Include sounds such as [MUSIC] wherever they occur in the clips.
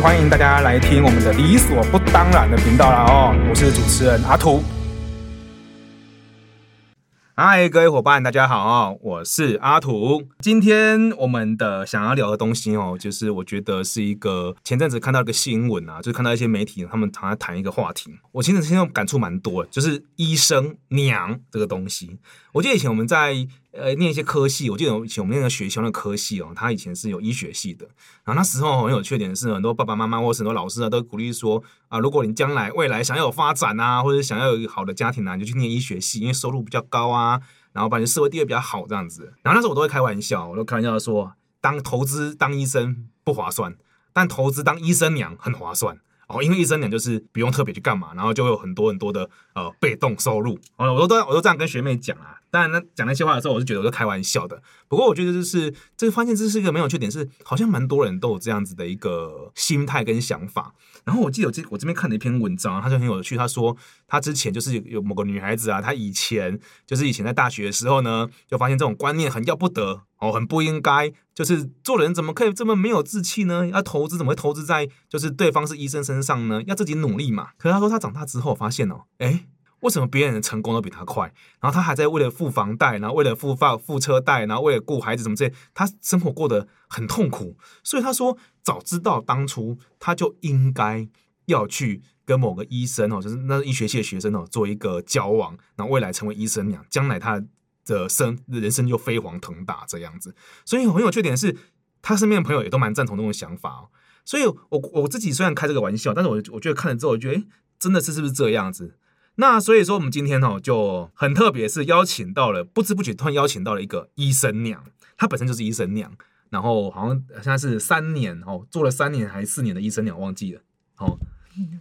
欢迎大家来听我们的理所不当然的频道啦哦，我是主持人阿土。嗨，各位伙伴，大家好哦，我是阿土。今天我们的想要聊的东西哦，就是我觉得是一个前阵子看到一个新闻啊，就看到一些媒体他们常在谈一个话题，我其实现在感触蛮多的，就是医生娘这个东西。我记得以前我们在。呃，念一些科系，我记得以前我们那个学校那科系哦，他以前是有医学系的。然后那时候很有缺点是，很多爸爸妈妈或是很多老师啊，都鼓励说啊，如果你将来未来想要有发展啊，或者想要有一个好的家庭啊，你就去念医学系，因为收入比较高啊，然后把你社会地位比较好这样子。然后那时候我都会开玩笑，我都开玩笑说，当投资当医生不划算，但投资当医生娘很划算。哦，因为医生娘就是不用特别去干嘛，然后就会有很多很多的呃被动收入。哦，我都都我都这样跟学妹讲啊。当然，呢讲那些话的时候，我是觉得我是开玩笑的。不过我觉得就是这个发现这是一个没有缺点，是好像蛮多人都有这样子的一个心态跟想法。然后我记得我这我这边看了一篇文章，他就很有趣。他说他之前就是有某个女孩子啊，她以前就是以前在大学的时候呢，就发现这种观念很要不得哦，很不应该。就是做人怎么可以这么没有志气呢？要投资怎么会投资在就是对方是医生身上呢？要自己努力嘛。可是他说他长大之后发现哦，诶，为什么别人的成功都比他快？然后他还在为了付房贷，然后为了付房付车贷，然后为了顾孩子什么这，他生活过得很痛苦。所以他说，早知道当初他就应该。要去跟某个医生哦，就是那医学系的学生哦，做一个交往，然后未来成为医生那样，将来他的生人生就飞黄腾达这样子。所以很有缺点是，他身边的朋友也都蛮赞同这种想法哦。所以我我自己虽然开这个玩笑，但是我我觉得看了之后，我觉得诶，真的是是不是这样子？那所以说，我们今天哦就很特别，是邀请到了不知不觉突然邀请到了一个医生娘，她本身就是医生娘，然后好像现在是三年哦，做了三年还是四年的医生娘，忘记了哦。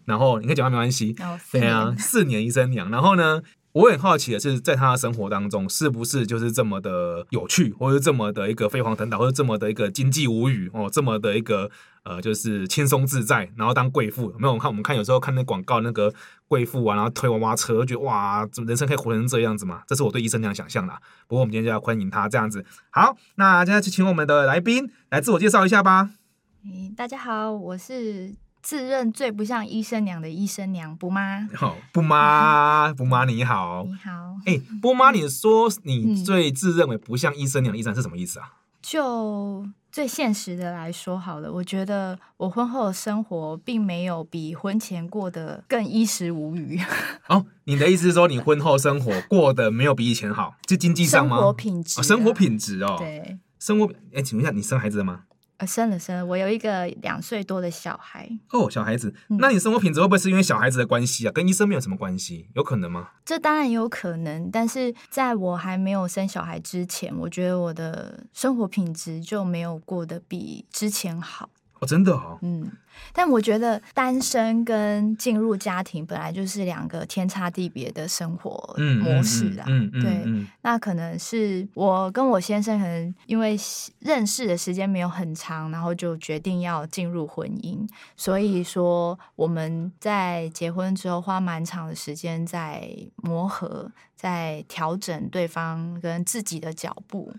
然后你可以讲话没关系，对啊，四年医生娘。然后呢，我很好奇的是，在他的生活当中，是不是就是这么的有趣，或者这么的一个飞黄腾达，或者这么的一个经济无语哦，这么的一个呃，就是轻松自在，然后当贵妇。没有，我看我们看有时候看那广告，那个贵妇啊，然后推娃娃车，觉得哇，怎么人生可以活成这样子嘛？这是我对医生那样想象啦。不过我们今天就要欢迎他这样子。好，那现在就请我们的来宾来自我介绍一下吧。嗯，大家好，我是。自认最不像医生娘的医生娘，不妈。好，不妈，[LAUGHS] 不妈你好。你好。哎、欸，布妈，你说你最自认为不像医生娘的医生是什么意思啊？就最现实的来说好了，我觉得我婚后的生活并没有比婚前过得更衣食无虞。[LAUGHS] 哦，你的意思是说你婚后生活过得没有比以前好？就经济上吗？生活品质、生活品质哦。对，生活。哎、欸，请问一下，你生孩子了吗？呃，生了生了，我有一个两岁多的小孩。哦，小孩子，那你生活品质会不会是因为小孩子的关系啊？跟医生没有什么关系，有可能吗？这当然有可能，但是在我还没有生小孩之前，我觉得我的生活品质就没有过得比之前好。哦，真的哦。嗯。但我觉得单身跟进入家庭本来就是两个天差地别的生活模式啊。嗯嗯，嗯，嗯，对，嗯，那可能是我跟我先生可能因为认识的时间没有很长，然后就决定要进入婚姻。所以说我们在结婚之后花蛮长的时间在磨合，在调整对方跟自己的脚步。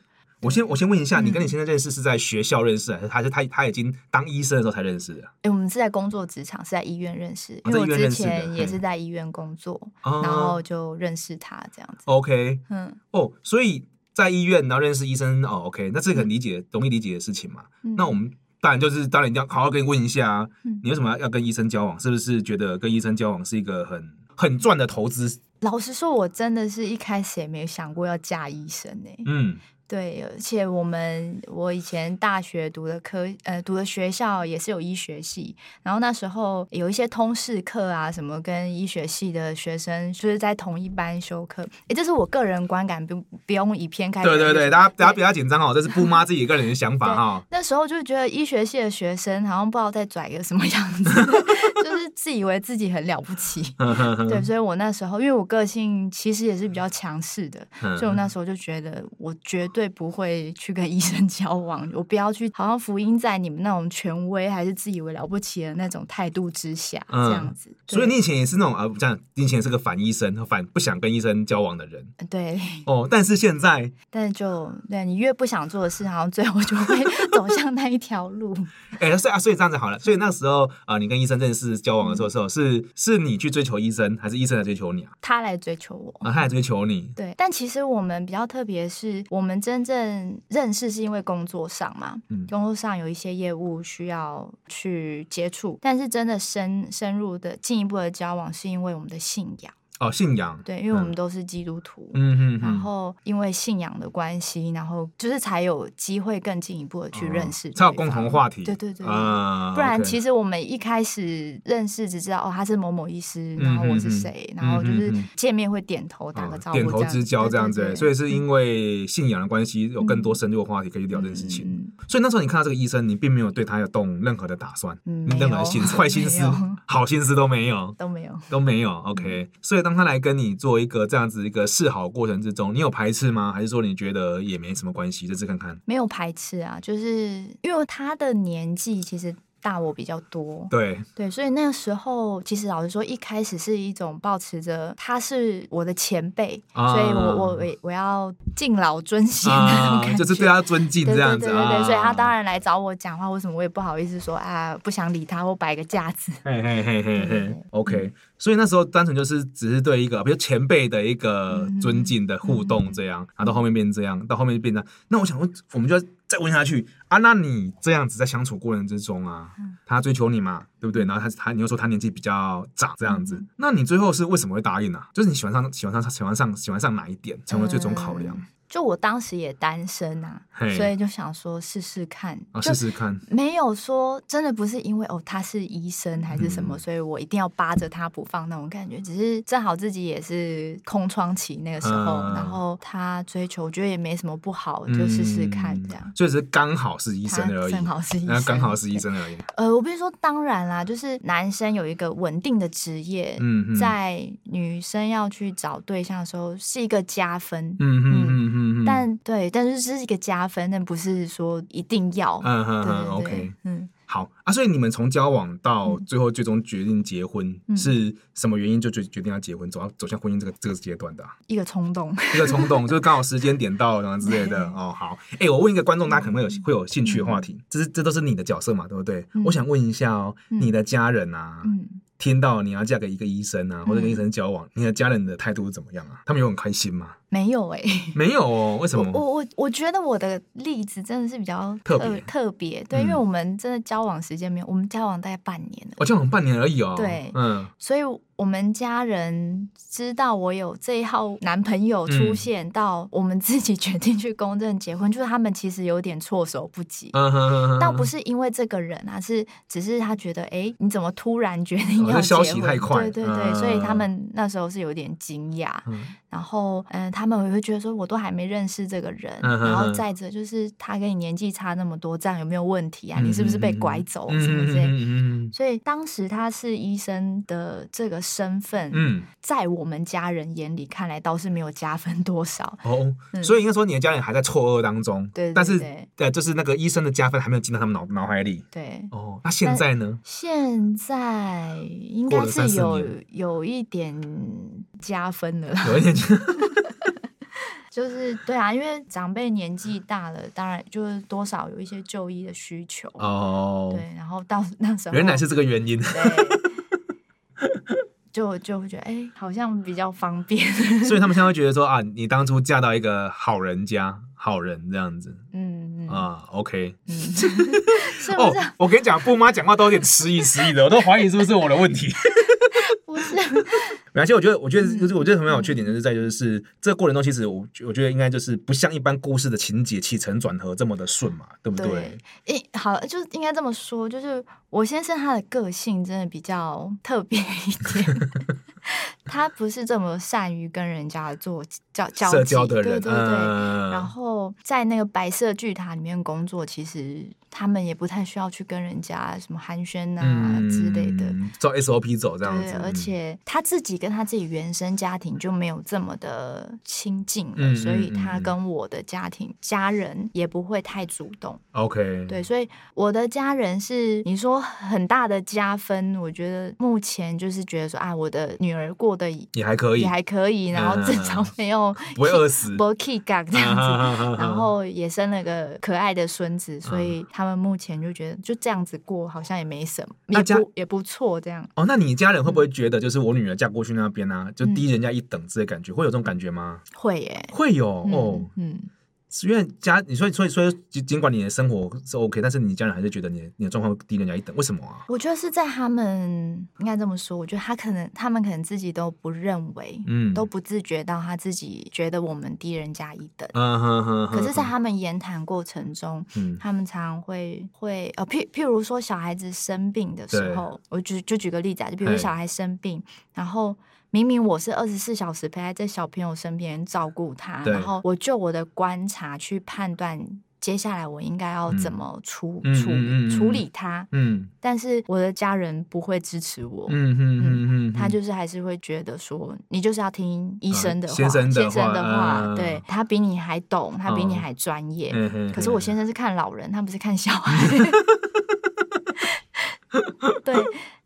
我先我先问一下，你跟你现在认识是在学校认识，还是还是他他已经当医生的时候才认识的？哎，我们是在工作职场，是在医院认识，因为我之前也是在医院工作，然后就认识他这样子。OK，嗯，哦，所以在医院然后认识医生，哦，OK，那这个很理解、容易理解的事情嘛。那我们当然就是当然要好好跟你问一下，你为什么要要跟医生交往？是不是觉得跟医生交往是一个很很赚的投资？老实说，我真的是一开始也没有想过要嫁医生呢。嗯。对，而且我们我以前大学读的科呃读的学校也是有医学系，然后那时候有一些通识课啊，什么跟医学系的学生就是在同一班修课。哎，这是我个人观感，不不用以偏概全。对对对，大家大家不要紧张哦，这是布妈自己个人的想法哈。[LAUGHS] 那时候就觉得医学系的学生好像不知道在拽个什么样子，[LAUGHS] 就是自以为自己很了不起。[LAUGHS] 对，所以我那时候因为我个性其实也是比较强势的，所以我那时候就觉得我绝对不会去跟医生 [LAUGHS] 交往，我不要去好像福音在你们那种权威还是自以为了不起的那种态度之下，嗯、这样子。所以你以前也是那种啊，这样，你以前是个反医生、反不想跟医生交往的人。对。哦，但是现在，但是就对你越不想做的事，然后最后就会 [LAUGHS] 走向那一条路。哎、欸，所以啊，所以这样子好了。所以那时候啊、呃，你跟医生认识交往的时候，时候、嗯、是是你去追求医生，还是医生来追求你啊？他来追求我啊，他来追求你。对，但其实我们比较特别，是我们真正认识是因为工作上嘛，嗯、工作上有一些业务需要去接触，但是真的深深入的进一步的交往，是因为我们的信仰。哦，信仰对，因为我们都是基督徒，嗯哼，然后因为信仰的关系，然后就是才有机会更进一步的去认识，才有共同话题，对对对，不然其实我们一开始认识只知道哦，他是某某医师，然后我是谁，然后就是见面会点头打个招呼，点头之交这样子，所以是因为信仰的关系，有更多深入的话题可以聊这件事情。所以那时候你看到这个医生，你并没有对他有动任何的打算，嗯任何心 [LAUGHS] 坏心思、好心思都没有，都没有，都没有。OK，所以。当他来跟你做一个这样子一个示好过程之中，你有排斥吗？还是说你觉得也没什么关系？这次看看，没有排斥啊，就是因为他的年纪其实。大我比较多，对。对，所以那个时候其实老实说，一开始是一种保持着他是我的前辈，啊、所以我我我要敬老尊贤那种感觉、啊、就是对他尊敬这样子，对对对，所以他当然来找我讲话，为什么我也不好意思说啊，不想理他，或摆个架子。嘿嘿嘿嘿嘿，OK、嗯。所以那时候单纯就是只是对一个比如前辈的一个尊敬的互动这样，然后到后面变成这样，到后面就变成那我想问，我们就要再问下去。啊，那你这样子在相处过程之中啊，他追求你嘛，对不对？然后他他你又说他年纪比较长这样子，那你最后是为什么会答应呢？就是你喜欢上喜欢上喜欢上喜欢上哪一点成为最终考量？就我当时也单身啊所以就想说试试看，试试看，没有说真的不是因为哦他是医生还是什么，嗯、所以我一定要扒着他不放那种感觉，只是正好自己也是空窗期那个时候，嗯、然后他追求，我觉得也没什么不好，就试试看这样，所以只是刚好是医生而已，正好是医生，刚好是医生而已。呃，我不是说当然啦，就是男生有一个稳定的职业，嗯，在女生要去找对象的时候是一个加分，嗯嗯，但对。但是这是一个加分，但不是说一定要。嗯嗯嗯，OK，嗯，好啊。所以你们从交往到最后最终决定结婚，嗯、是什么原因就决决定要结婚，走到走向婚姻这个这个阶段的、啊？一个冲动，一个冲动，就是刚好时间点到然后之类的。哦，好。哎、欸，我问一个观众，大家可能会有会有兴趣的话题，这是这都是你的角色嘛，对不对？嗯、我想问一下哦，你的家人啊。嗯听到你要嫁给一个医生啊，或者跟医生交往，嗯、你的家人的态度是怎么样啊？他们有很开心吗？没有哎、欸，没有哦。为什么？我我我觉得我的例子真的是比较特别特别，对，嗯、因为我们真的交往时间没有，我们交往大概半年哦、交往半年而已哦。对，嗯，所以。我们家人知道我有这一号男朋友出现，到我们自己 [LAUGHS] 决定去公证结婚，就是他们其实有点措手不及。倒不是因为这个人啊，是只是他觉得，哎，你怎么突然决定要结婚？对对对，所以他们那时候是有点惊讶。然后，嗯，他们也会觉得说，我都还没认识这个人，然后再者就是他跟你年纪差那么多，这样有没有问题啊？你是不是被拐走什么之类？所以当时他是医生的这个。身份，嗯，在我们家人眼里看来倒是没有加分多少。哦，所以应该说你的家人还在错愕当中，对，但是对，就是那个医生的加分还没有进到他们脑脑海里，对，哦，那现在呢？现在应该是有有一点加分的了，[LAUGHS] 有一点，[LAUGHS] 就是对啊，因为长辈年纪大了，当然就是多少有一些就医的需求。哦，对，然后到 [LAUGHS] 那时候原来是这个原因，对。就就会觉得哎、欸，好像比较方便，[LAUGHS] 所以他们现在会觉得说啊，你当初嫁到一个好人家，好人这样子，嗯啊，OK，嗯，[LAUGHS] 是不是？哦，我跟你讲，布妈讲话都有点迟疑迟疑的，我都怀疑是不是我的问题。[LAUGHS] 不是，没关系。我觉得，我觉得就是，我觉得很有缺点的是在就是这个过程中，其实我我觉得应该就是不像一般故事的情节起承转合这么的顺嘛，对不对？诶，好，就是应该这么说，就是我先生他的个性真的比较特别一点，[LAUGHS] 他不是这么善于跟人家做交交社交的人，对对对。然后后在那个白色巨塔里面工作，其实。他们也不太需要去跟人家什么寒暄啊之类的，照 SOP 走这样子。对，而且他自己跟他自己原生家庭就没有这么的亲近了，嗯，所以他跟我的家庭家人也不会太主动。OK，对，所以我的家人是你说很大的加分，我觉得目前就是觉得说啊，我的女儿过得也还可以，也还可以，然后至少没有 [LAUGHS] 不会饿死，不会 kick 这样子，然后也生了个可爱的孙子，所以他。们目前就觉得就这样子过，好像也没什么，也不也不错这样。哦，那你家人会不会觉得，就是我女儿嫁过去那边呢、啊，就低人家一等之类感觉，会有这种感觉吗？会耶，会有哦，嗯。因为家，你说，所以，所以，尽管你的生活是 OK，但是你家人还是觉得你你的状况低人家一等，为什么啊？我觉得是在他们应该这么说，我觉得他可能他们可能自己都不认为，嗯，都不自觉到他自己觉得我们低人家一等。嗯哼哼。可是，在他们言谈过程中，嗯，他们常常会会呃，譬譬如说小孩子生病的时候，我举就举个例子啊，就比如说小孩生病，然后。明明我是二十四小时陪在这小朋友身边照顾他，然后我就我的观察去判断接下来我应该要怎么处、嗯、处、嗯、处理他。嗯，但是我的家人不会支持我。嗯嗯嗯嗯，他就是还是会觉得说，你就是要听医生的话，先生的话，对他比你还懂，他比你还专业、哦。可是我先生是看老人，他不是看小孩。[LAUGHS] 对，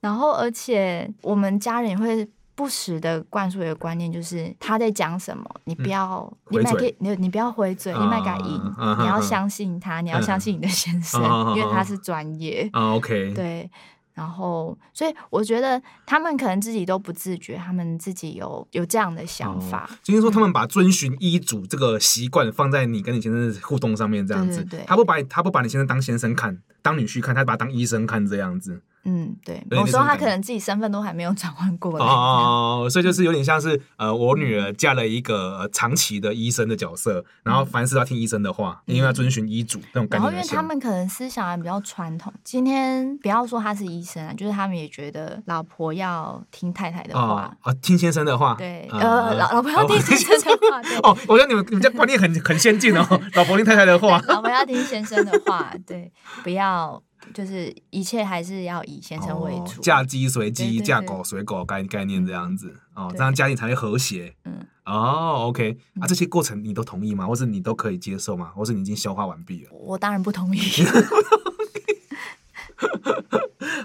然后而且我们家人也会。不时的灌输一个观念，就是他在讲什么，你不要，嗯、你麦给，你你不要回嘴，你买给赢，你要相信他，你要相信你的先生，嗯、因为他是专业。啊、OK，对，然后所以我觉得他们可能自己都不自觉，他们自己有有这样的想法。今、哦、天说他们把遵循医嘱这个习惯放在你跟你先生的互动上面，这样子，对对对，他不把他不把你先生当先生看，当女婿看，他把他当医生看，这样子。嗯，对，有时候他可能自己身份都还没有转换过来哦，所以就是有点像是呃，我女儿嫁了一个长期的医生的角色，嗯、然后凡事要听医生的话，嗯、因为要遵循医嘱那种感觉。然后因为他们可能思想还比较传统，今天不要说他是医生啊，就是他们也觉得老婆要听太太的话啊、哦，听先生的话。对，呃，呃老老婆要听先生的话。对 [LAUGHS] 哦，我觉得你们你们家观念很很先进哦，[LAUGHS] 老婆听太太的话，老婆要听先生的话，对，不要。就是一切还是要以先生为主，嫁鸡随鸡，嫁狗随狗概概念这样子哦，这样家庭才会和谐。嗯，哦，OK，啊，这些过程你都同意吗？或是你都可以接受吗？或是你已经消化完毕了？我当然不同意。[LAUGHS]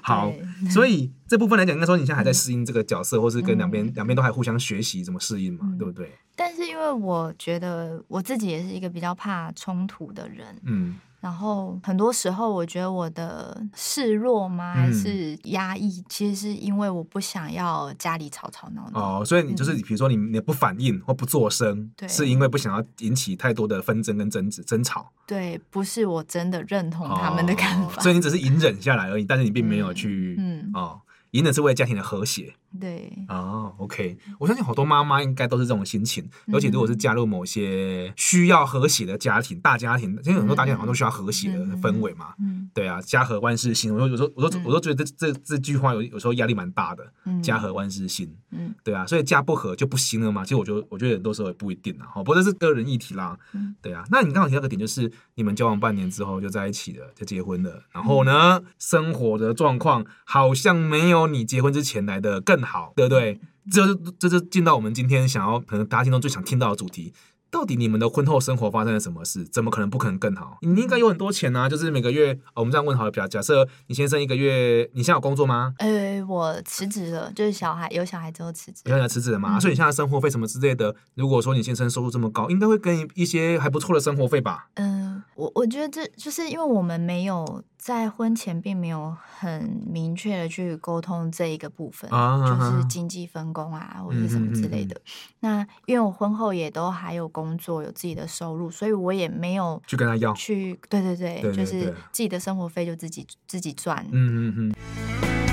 好，所以这部分来讲，应该说你现在还在适应这个角色，或是跟两边两边都还互相学习怎么适应嘛，嗯，对不对？但是因为我觉得我自己也是一个比较怕冲突的人，嗯。然后很多时候，我觉得我的示弱吗，还是压抑，嗯，其实是因为我不想要家里吵吵闹闹。哦，所以你就是，比如说你你不反应或不作声，对，是因为不想要引起太多的纷争跟争执、争吵。对，不是我真的认同他们的看法，哦，所以你只是隐忍下来而已，但是你并没有去，嗯，哦，隐忍是为了家庭的和谐。对哦，OK，我相信好多妈妈应该都是这种心情，尤其如果是加入某些需要和谐的家庭、大家庭，因为很多大家庭好像都需要和谐的氛围嘛。嗯，对啊，家和万事兴。我说有时候，我都我都觉得这这这句话有有时候压力蛮大的。家和万事兴。嗯，对啊，所以家不和就不兴了嘛。其实我觉得，我觉得很多时候也不一定啊。好，不过这是个人议题啦。嗯，对啊。那你刚好提到个点，就是你们交往半年之后就在一起了，就结婚了。然后呢，生活的状况好像没有你结婚之前来的更好，对不对？这这就进到我们今天想要，可能大家心中最想听到的主题。到底你们的婚后生活发生了什么事？怎么可能不可能更好？你应该有很多钱啊！就是每个月，我们这样问好了，假假设你先生一个月，你现在有工作吗？呃，我辞职了，就是小孩有小孩之后辞职。有小孩辞职了嘛、嗯？所以你现在生活费什么之类的，如果说你先生收入这么高，应该会给一些还不错的生活费吧？嗯、呃，我我觉得这就是因为我们没有。在婚前并没有很明确的去沟通这一个部分，啊、就是经济分工啊，或者什么之类的。嗯、那因为我婚后也都还有工作，有自己的收入，所以我也没有去跟他要。去，对对对，对对对，就是自己的生活费就自己自己赚。嗯嗯嗯。